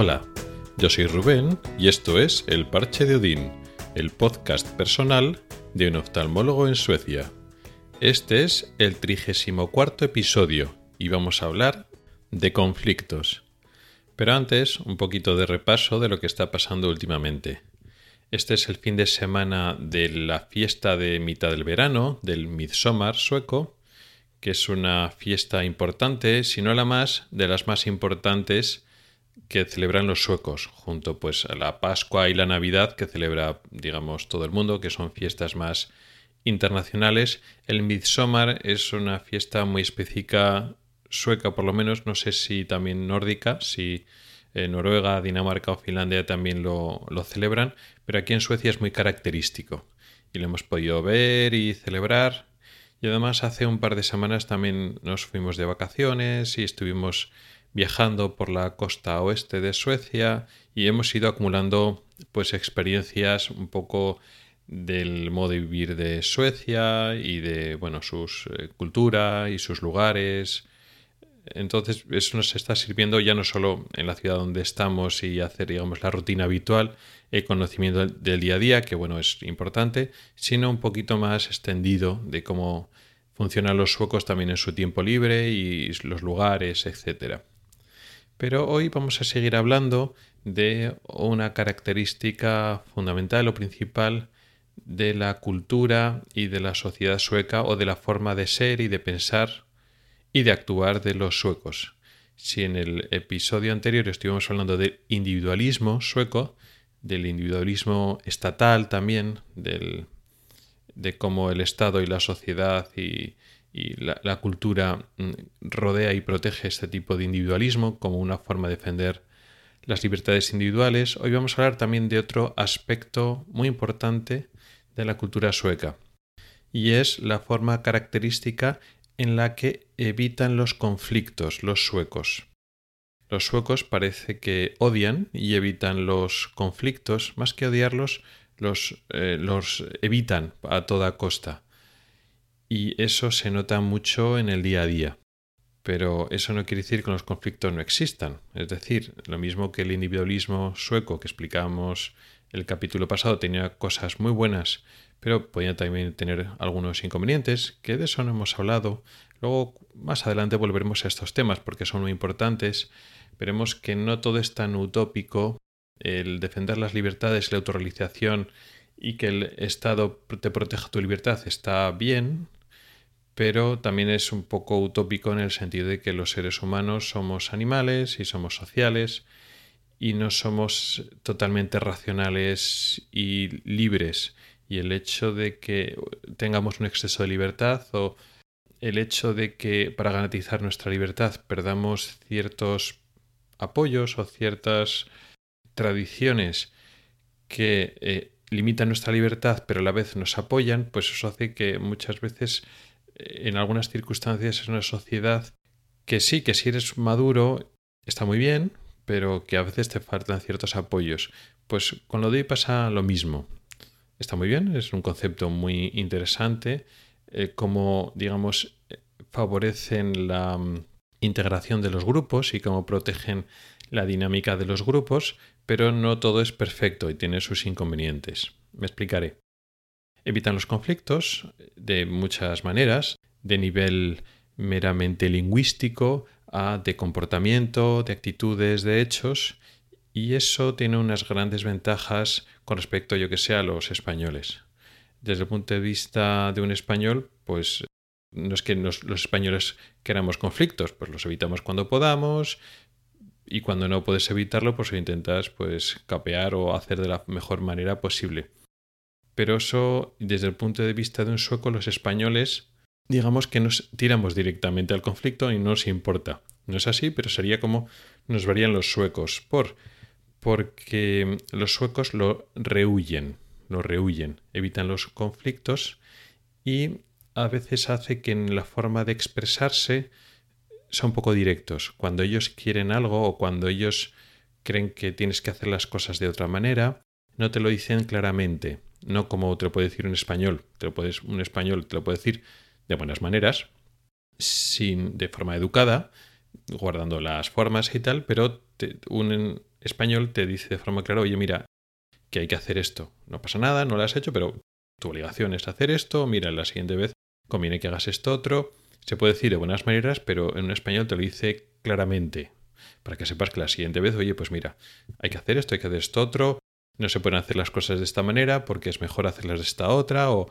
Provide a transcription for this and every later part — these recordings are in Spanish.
Hola, yo soy Rubén y esto es El Parche de Odín, el podcast personal de un oftalmólogo en Suecia. Este es el 34 episodio y vamos a hablar de conflictos. Pero antes, un poquito de repaso de lo que está pasando últimamente. Este es el fin de semana de la fiesta de mitad del verano, del Midsommar sueco, que es una fiesta importante, si no la más, de las más importantes que celebran los suecos, junto pues a la Pascua y la Navidad que celebra, digamos, todo el mundo, que son fiestas más internacionales. El Midsommar es una fiesta muy específica sueca, por lo menos, no sé si también nórdica, si eh, Noruega, Dinamarca o Finlandia también lo, lo celebran, pero aquí en Suecia es muy característico y lo hemos podido ver y celebrar. Y además hace un par de semanas también nos fuimos de vacaciones y estuvimos viajando por la costa oeste de Suecia y hemos ido acumulando pues experiencias un poco del modo de vivir de Suecia y de bueno sus eh, cultura y sus lugares. Entonces eso nos está sirviendo ya no solo en la ciudad donde estamos y hacer digamos la rutina habitual el conocimiento del día a día que bueno es importante sino un poquito más extendido de cómo funcionan los suecos también en su tiempo libre y los lugares etcétera pero hoy vamos a seguir hablando de una característica fundamental o principal de la cultura y de la sociedad sueca o de la forma de ser y de pensar y de actuar de los suecos. Si en el episodio anterior estuvimos hablando del individualismo sueco, del individualismo estatal también, del, de cómo el Estado y la sociedad y, y la, cultura mm, rodea y protege este tipo de individualismo como una forma de defender las libertades individuales, hoy vamos a hablar también de otro aspecto muy importante de la cultura sueca, y es la forma característica en la que evitan los conflictos los suecos. Los suecos parece que odian y evitan los conflictos, más que odiarlos, los, eh, los evitan a toda costa y eso se nota mucho en el día a día. Pero eso no quiere decir que los conflictos no existan. Es decir, lo mismo que el individualismo sueco que explicamos el capítulo pasado tenía cosas muy buenas, pero podía también tener algunos inconvenientes, que de eso no hemos hablado. Luego, más adelante volveremos a estos temas porque son muy importantes. Veremos que no todo es tan utópico. El defender las libertades, la autorrealización y que el Estado te proteja tu libertad está bien, pero también es un poco utópico en el sentido de que los seres humanos somos animales y somos sociales y no somos totalmente racionales y libres. Y el hecho de que tengamos un exceso de libertad o el hecho de que para garantizar nuestra libertad perdamos ciertos apoyos o ciertas tradiciones que eh, limitan nuestra libertad pero a la vez nos apoyan, pues eso hace que muchas veces en algunas circunstancias es una sociedad que sí, que si eres maduro está muy bien, pero que a veces te faltan ciertos apoyos. Pues con lo de hoy pasa lo mismo. Está muy bien, es un concepto muy interesante, eh, como, digamos, favorecen la mm, integración de los grupos y cómo protegen la dinámica de los grupos, pero no todo es perfecto y tiene sus inconvenientes. Me explicaré. Evitan los conflictos de muchas maneras, de nivel meramente lingüístico a de comportamiento, de actitudes, de hechos, y eso tiene unas grandes ventajas con respecto, yo que sé, a los españoles. Desde el punto de vista de un español, pues no es que los españoles queramos conflictos, pues los evitamos cuando podamos, y cuando no puedes evitarlo, pues lo intentas pues capear o hacer de la mejor manera posible pero eso, desde el punto de vista de un sueco, los españoles, digamos que nos tiramos directamente al conflicto y no nos importa. No es así, pero sería como nos verían los suecos. Por, porque los suecos lo rehuyen, lo rehuyen, evitan los conflictos y a veces hace que en la forma de expresarse son poco directos. Cuando ellos quieren algo o cuando ellos creen que tienes que hacer las cosas de otra manera, no te lo dicen claramente, no como te lo puede decir un español, te lo puedes, un español te lo puede decir de buenas maneras, sin, de forma educada, guardando las formas y tal, pero un español te dice de forma clara, oye, mira, que hay que hacer esto. No pasa nada, no lo has hecho, pero tu obligación es hacer esto, mira, la siguiente vez conviene que hagas esto otro. Se puede decir de buenas maneras, pero en un español te lo dice claramente, para que sepas que la siguiente vez, oye, pues mira, hay que hacer esto, hay que hacer esto otro, no se pueden hacer las cosas de esta manera porque es mejor hacerlas de esta otra, o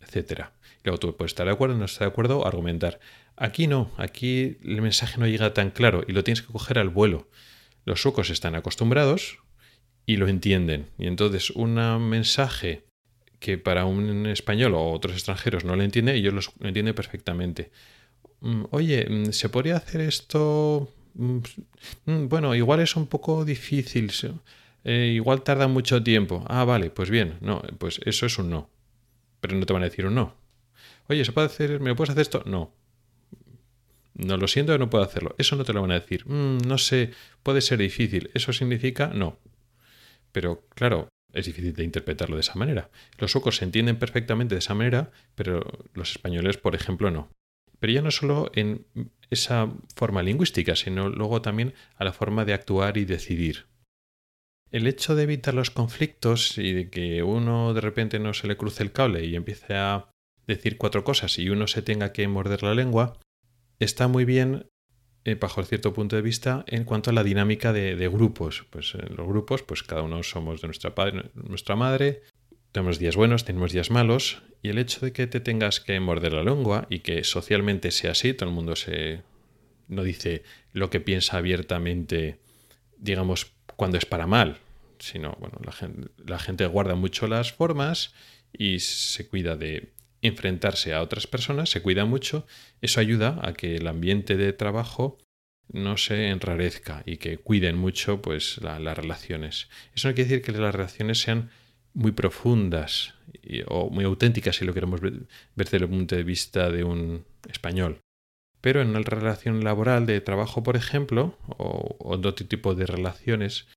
etcétera. Luego tú puedes estar de acuerdo, no estar de acuerdo, argumentar. Aquí no, aquí el mensaje no llega tan claro y lo tienes que coger al vuelo. Los suecos están acostumbrados y lo entienden. Y entonces un mensaje que para un español o otros extranjeros no lo entiende, ellos lo entienden perfectamente. Mm, oye, mm, ¿se podría hacer esto? Mm, bueno, igual es un poco difícil. Eh, igual tarda mucho tiempo. Ah, vale, pues bien. No, pues eso es un no. Pero no te van a decir un no. Oye, ¿se puede hacer? ¿Me lo puedes hacer esto? No. No lo siento, no puedo hacerlo. Eso no te lo van a decir. no sé, puede ser difícil. Eso significa no. Pero claro, es difícil de interpretarlo de esa manera. Los suecos se entienden perfectamente de esa manera, pero los españoles, por ejemplo, no. Pero ya no solo en esa forma lingüística, sino luego también a la forma de actuar y decidir. El hecho de evitar los conflictos y de que uno de repente no se le cruce el cable y empiece a decir cuatro cosas y uno se tenga que morder la lengua, está muy bien eh, bajo cierto punto de vista en cuanto a la dinámica de, grupos. Pues en los grupos, pues cada uno somos de nuestra padre, nuestra madre, tenemos días buenos, tenemos días malos, y el hecho de que te tengas que morder la lengua y que socialmente sea así, todo el mundo se no dice lo que piensa abiertamente, digamos, cuando es para mal, sino, bueno, la gente, la guarda mucho las formas y se cuida de enfrentarse a otras personas, se cuida mucho, eso ayuda a que el ambiente de trabajo no se enrarezca y que cuiden mucho pues las relaciones. Eso no quiere decir que las relaciones sean muy profundas o muy auténticas si lo queremos ver, desde el punto de vista de un español. Pero en una relación laboral de trabajo, por ejemplo, o, otro tipo de relaciones,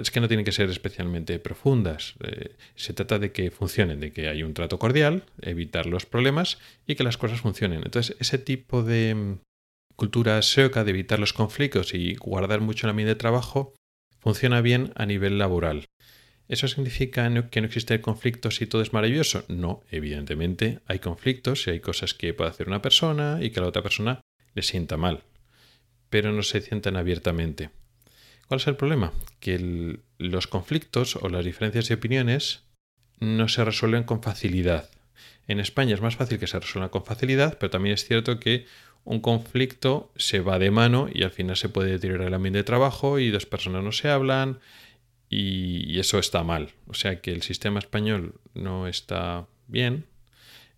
es que no tienen que ser especialmente profundas. Eh, se trata de que funcionen, de que hay un trato cordial, evitar los problemas y que las cosas funcionen. Entonces, ese tipo de mm, cultura sueca de evitar los conflictos y guardar mucho el ambiente de trabajo funciona bien a nivel laboral. ¿Eso significa que no existe conflictos y todo es maravilloso? No, evidentemente hay conflictos y hay cosas que puede hacer una persona y que a la otra persona le sienta mal, pero no se sientan abiertamente. ¿Cuál es el problema? Que los conflictos o las diferencias de opiniones no se resuelven con facilidad. En España es más fácil que se resuelvan con facilidad, pero también es cierto que un conflicto se va de mano y al final se puede deteriorar el ambiente de trabajo y dos personas no se hablan y, eso está mal. O sea que el sistema español no está bien.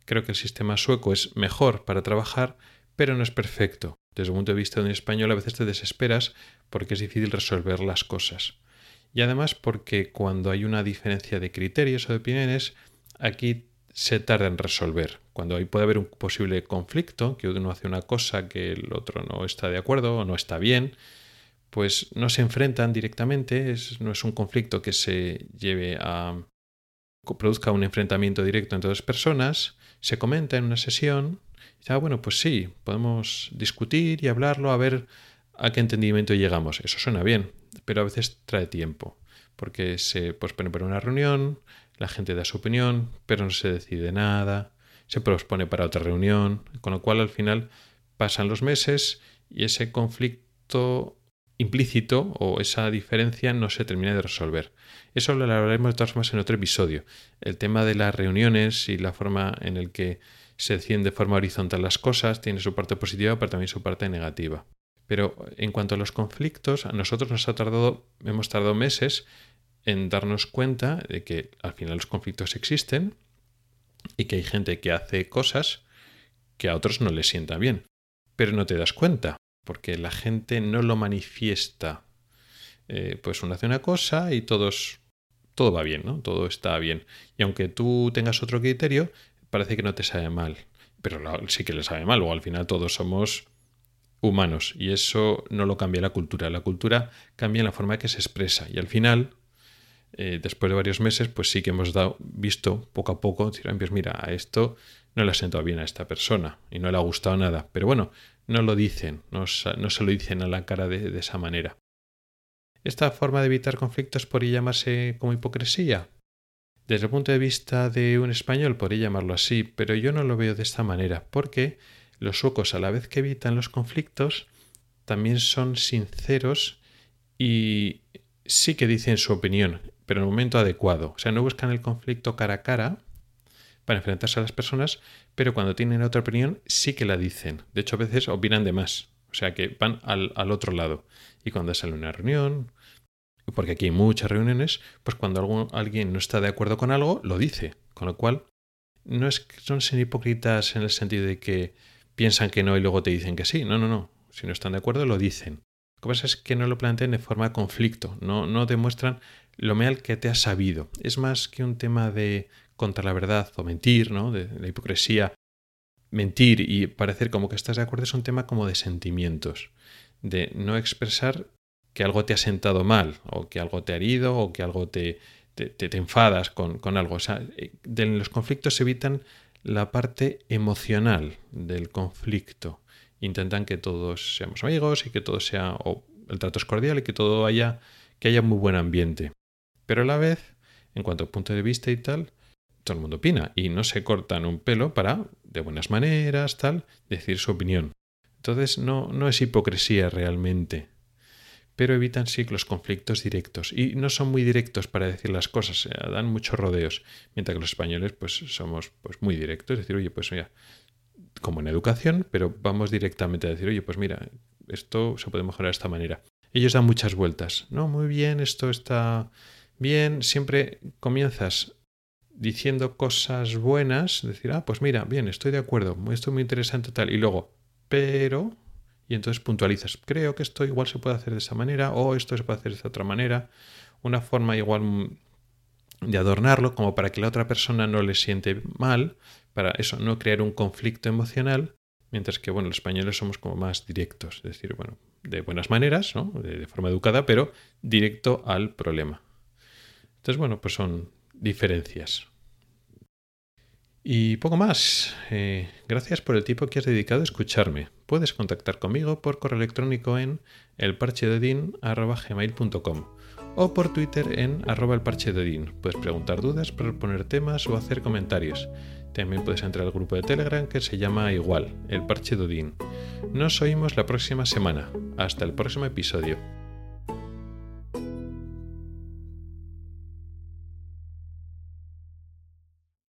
Creo que el sistema sueco es mejor para trabajar, pero no es perfecto. Desde el punto de vista de un español a veces te desesperas porque es difícil resolver las cosas. Y además porque cuando hay una diferencia de criterios o de opiniones, aquí se tarda en resolver. Cuando puede haber un posible conflicto, que uno hace una cosa que el otro no está de acuerdo o no está bien, pues no se enfrentan directamente, no es un conflicto que se lleve a produzca un enfrentamiento directo entre dos personas, se comenta en una sesión ah, bueno, pues sí, podemos discutir y hablarlo a ver a qué entendimiento llegamos. Eso suena bien, pero a veces trae tiempo, porque se pospone para una reunión, la gente da su opinión, pero no se decide nada, se pospone para otra reunión, con lo cual al final pasan los meses y ese conflicto implícito o esa diferencia no se termina de resolver. Eso lo hablaremos de todas formas en otro episodio. El tema de las reuniones y la forma en el que se deciden de forma horizontal las cosas, tiene su parte positiva, pero también su parte negativa. Pero en cuanto a los conflictos, a nosotros nos ha tardado, hemos tardado meses en darnos cuenta de que al final los conflictos existen y que hay gente que hace cosas que a otros no les sienta bien. Pero no te das cuenta, porque la gente no lo manifiesta. Eh, pues uno hace una cosa y todos todo va bien, ¿no? Todo está bien. Y aunque tú tengas otro criterio, parece que no te sabe mal, pero sí que le sabe mal, o al final todos somos humanos y eso no lo cambia la cultura. La cultura cambia la forma que se expresa y al final, eh, después de varios meses, pues sí que hemos visto poco a poco, pues mira, a esto no le ha sentado bien a esta persona y no le ha gustado nada, pero bueno, no lo dicen, no, se lo dicen a la cara de esa manera. ¿Esta forma de evitar conflictos podría llamarse como hipocresía? Desde el punto de vista de un español podría llamarlo así, pero yo no lo veo de esta manera, porque los suecos a la vez que evitan los conflictos, también son sinceros y sí que dicen su opinión, pero en el momento adecuado. O sea, no buscan el conflicto cara a cara para enfrentarse a las personas, pero cuando tienen otra opinión sí que la dicen. De hecho, a veces opinan de más. O sea, que van al, al otro lado. Y cuando sale una reunión porque aquí hay muchas reuniones, pues cuando alguien no está de acuerdo con algo, lo dice. Con lo cual, no es que son hipócritas en el sentido de que piensan que no y luego te dicen que sí. No, no, no. Si no están de acuerdo, lo dicen. Lo que pasa es que no lo plantean de forma conflicto, no, no demuestran lo mal que te has sabido. Es más que un tema de contra la verdad o mentir, ¿no? De, la hipocresía. Mentir y parecer como que estás de acuerdo es un tema como de sentimientos, de no expresar que algo te ha sentado mal, o que algo te ha herido, o que algo te, te, enfadas con, con, algo. O sea, eh, los conflictos se evitan la parte emocional del conflicto. Intentan que todos seamos amigos y que todo sea, o el trato es cordial y que todo haya, que haya muy buen ambiente. Pero a la vez, en cuanto a punto de vista y tal, todo el mundo opina y no se cortan un pelo para, de buenas maneras, tal, decir su opinión. Entonces no, no es hipocresía realmente pero evitan sí los conflictos directos y no son muy directos para decir las cosas, dan muchos rodeos, mientras que los españoles pues somos pues muy directos, es decir, oye, pues mira, como en educación, pero vamos directamente a decir, oye, pues mira, esto se puede mejorar de esta manera. Ellos dan muchas vueltas, no, muy bien, esto está bien, siempre comienzas diciendo cosas buenas, decir, ah, pues mira, bien, estoy de acuerdo, esto es muy interesante tal, y luego, pero y entonces puntualizas, creo que esto igual se puede hacer de esa manera o esto se puede hacer de otra manera, una forma igual de adornarlo como para que la otra persona no le siente mal, para eso no crear un conflicto emocional, mientras que bueno, los españoles somos como más directos, es decir, bueno, de buenas maneras, ¿no? de forma educada, pero directo al problema. Entonces, bueno, pues son diferencias. Y poco más. Eh, gracias por el tiempo que has dedicado a escucharme. Puedes contactar conmigo por correo electrónico en elparchededin.com o por Twitter en arroba elparchededin. Puedes preguntar dudas, proponer temas o hacer comentarios. También puedes entrar al grupo de Telegram que se llama igual, El Parche Nos oímos la próxima semana. Hasta el próximo episodio.